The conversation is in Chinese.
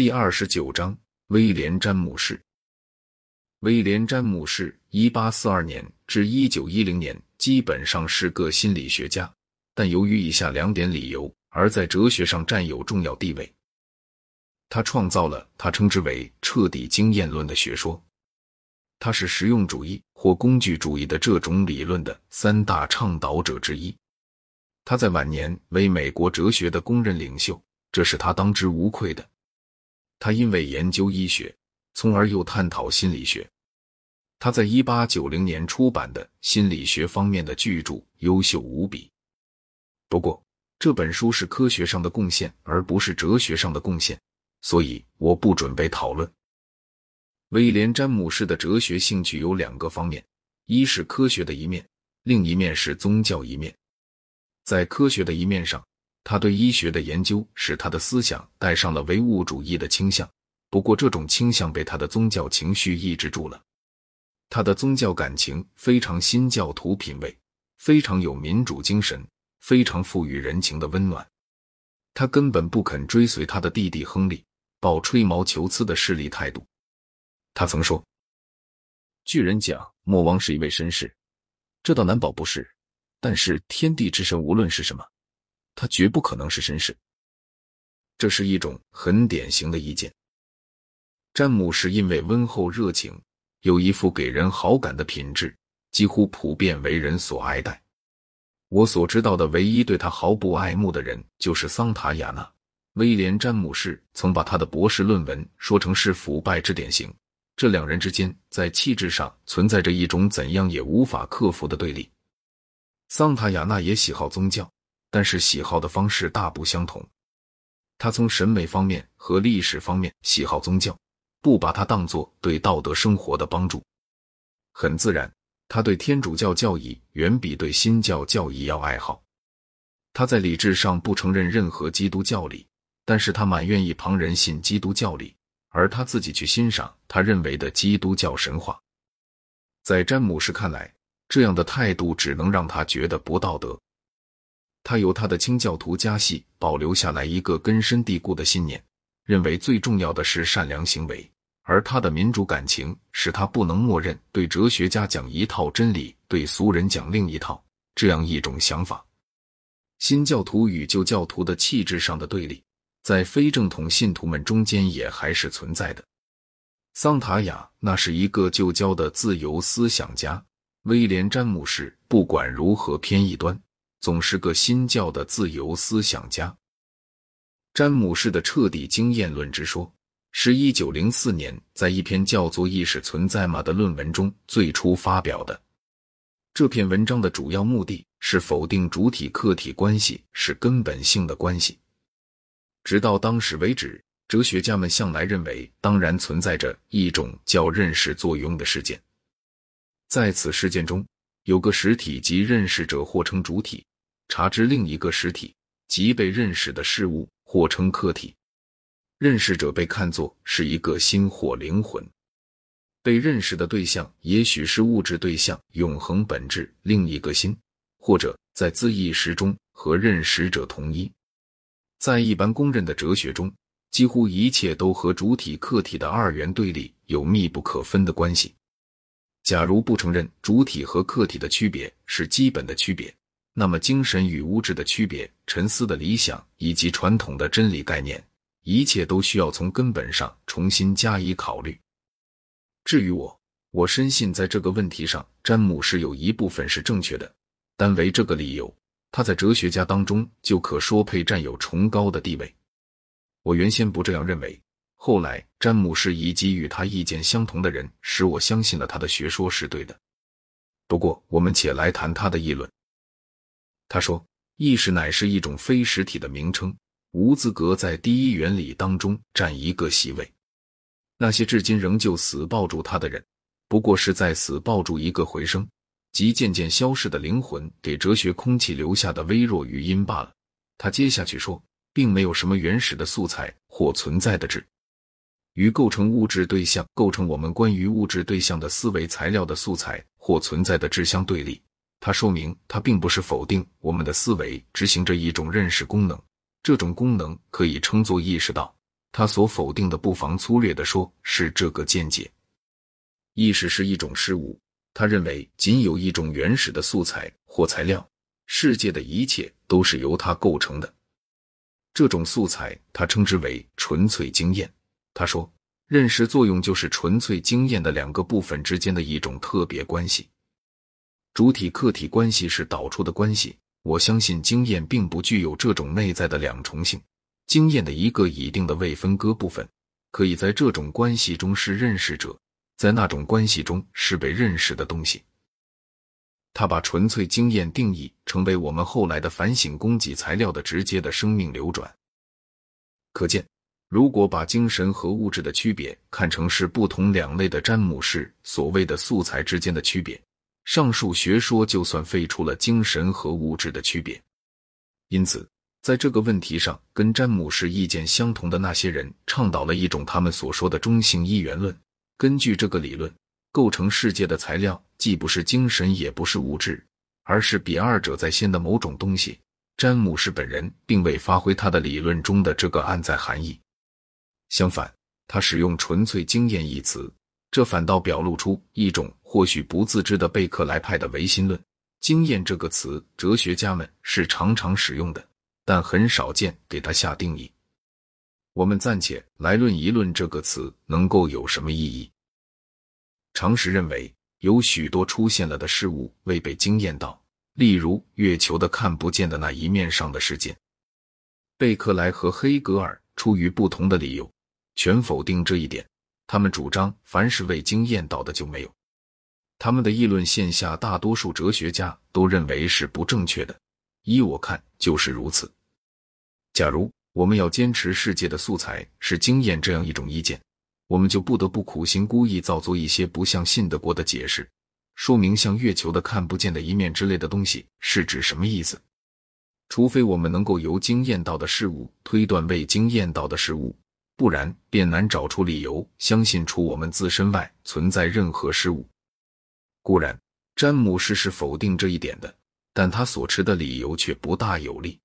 第二十九章，威廉·詹姆士。威廉·詹姆士，一八四二年至一九一零年，基本上是个心理学家，但由于以下两点理由，而在哲学上占有重要地位。他创造了他称之为“彻底经验论”的学说，他是实用主义或工具主义的这种理论的三大倡导者之一。他在晚年为美国哲学的公认领袖，这是他当之无愧的。他因为研究医学，从而又探讨心理学。他在一八九零年出版的心理学方面的巨著优秀无比。不过，这本书是科学上的贡献，而不是哲学上的贡献，所以我不准备讨论。威廉·詹姆士的哲学兴趣有两个方面：一是科学的一面，另一面是宗教一面。在科学的一面上。他对医学的研究使他的思想带上了唯物主义的倾向，不过这种倾向被他的宗教情绪抑制住了。他的宗教感情非常新教徒品味，非常有民主精神，非常富于人情的温暖。他根本不肯追随他的弟弟亨利，抱吹毛求疵的势力态度。他曾说：“巨人讲魔王是一位绅士，这倒难保不是，但是天地之神无论是什么。”他绝不可能是绅士，这是一种很典型的意见。詹姆士因为温厚热情，有一副给人好感的品质，几乎普遍为人所爱戴。我所知道的唯一对他毫不爱慕的人，就是桑塔亚纳。威廉·詹姆士曾把他的博士论文说成是腐败之典型。这两人之间在气质上存在着一种怎样也无法克服的对立。桑塔亚纳也喜好宗教。但是喜好的方式大不相同。他从审美方面和历史方面喜好宗教，不把它当作对道德生活的帮助。很自然，他对天主教教义远比对新教教义要爱好。他在理智上不承认任何基督教理，但是他蛮愿意旁人信基督教理，而他自己去欣赏他认为的基督教神话。在詹姆士看来，这样的态度只能让他觉得不道德。他由他的清教徒家系保留下来一个根深蒂固的信念，认为最重要的是善良行为，而他的民主感情使他不能默认对哲学家讲一套真理，对俗人讲另一套这样一种想法。新教徒与旧教徒的气质上的对立，在非正统信徒们中间也还是存在的。桑塔亚那是一个旧教的自由思想家，威廉詹姆士不管如何偏异端。总是个新教的自由思想家。詹姆士的彻底经验论之说，是一九零四年在一篇叫做《意识存在吗》的论文中最初发表的。这篇文章的主要目的是否定主体客体关系是根本性的关系。直到当时为止，哲学家们向来认为，当然存在着一种叫认识作用的事件，在此事件中，有个实体即认识者或称主体。查知另一个实体，即被认识的事物，或称客体。认识者被看作是一个心或灵魂，被认识的对象也许是物质对象、永恒本质、另一个心，或者在自意识中和认识者同一。在一般公认的哲学中，几乎一切都和主体客体的二元对立有密不可分的关系。假如不承认主体和客体的区别是基本的区别。那么，精神与物质的区别、沉思的理想以及传统的真理概念，一切都需要从根本上重新加以考虑。至于我，我深信在这个问题上，詹姆士有一部分是正确的。单为这个理由，他在哲学家当中就可说配占有崇高的地位。我原先不这样认为，后来詹姆士以及与他意见相同的人使我相信了他的学说是对的。不过，我们且来谈他的议论。他说：“意识乃是一种非实体的名称，无资格在第一原理当中占一个席位。那些至今仍旧死抱住他的人，不过是在死抱住一个回声，即渐渐消逝的灵魂给哲学空气留下的微弱余音罢了。”他接下去说：“并没有什么原始的素材或存在的质，与构成物质对象、构成我们关于物质对象的思维材料的素材或存在的质相对立。”它说明，它并不是否定我们的思维执行着一种认识功能，这种功能可以称作意识到，他所否定的，不妨粗略的说，是这个见解：意识是一种事物。他认为，仅有一种原始的素材或材料，世界的一切都是由它构成的。这种素材，他称之为纯粹经验。他说，认识作用就是纯粹经验的两个部分之间的一种特别关系。主体客体关系是导出的关系。我相信经验并不具有这种内在的两重性。经验的一个已定的未分割部分，可以在这种关系中是认识者，在那种关系中是被认识的东西。他把纯粹经验定义成为我们后来的反省供给材料的直接的生命流转。可见，如果把精神和物质的区别看成是不同两类的詹姆士所谓的素材之间的区别，上述学说就算废除了精神和物质的区别。因此。在这个问题上，跟詹姆士意见相同的那些人倡导了一种他们所说的中性一元论。根据这个理论，构成世界的材料既不是精神，也不是物质，而是比二者在先的某种东西。詹姆士本人并未发挥他的理论中的这个暗在含义，相反，他使用“纯粹经验”一词，这反倒表露出一种或许不自知的贝克莱派的唯心论。经验这个词，哲学家们是常常使用的。但很少见给他下定义。我们暂且来论一论这个词能够有什么意义。常识认为，有许多出现了的事物未被经验到，例如月球的看不见的那一面上的事件。贝克莱和黑格尔出于不同的理由，全否定这一点。他们主张，凡是未经验到的就没有。他们的议论线下大多数哲学家都认为是不正确的。依我看，就是如此。假如我们要坚持世界的素材是经验这样一种意见，我们就不得不苦心孤诣造作一些不像信得过的解释，说明像月球的看不见的一面之类的东西是指什么意思。除非我们能够由经验到的事物推断未经验到的事物，不然便难找出理由相信除我们自身外存在任何事物。固然詹姆士是否定这一点的但他所持的理由却不大有利。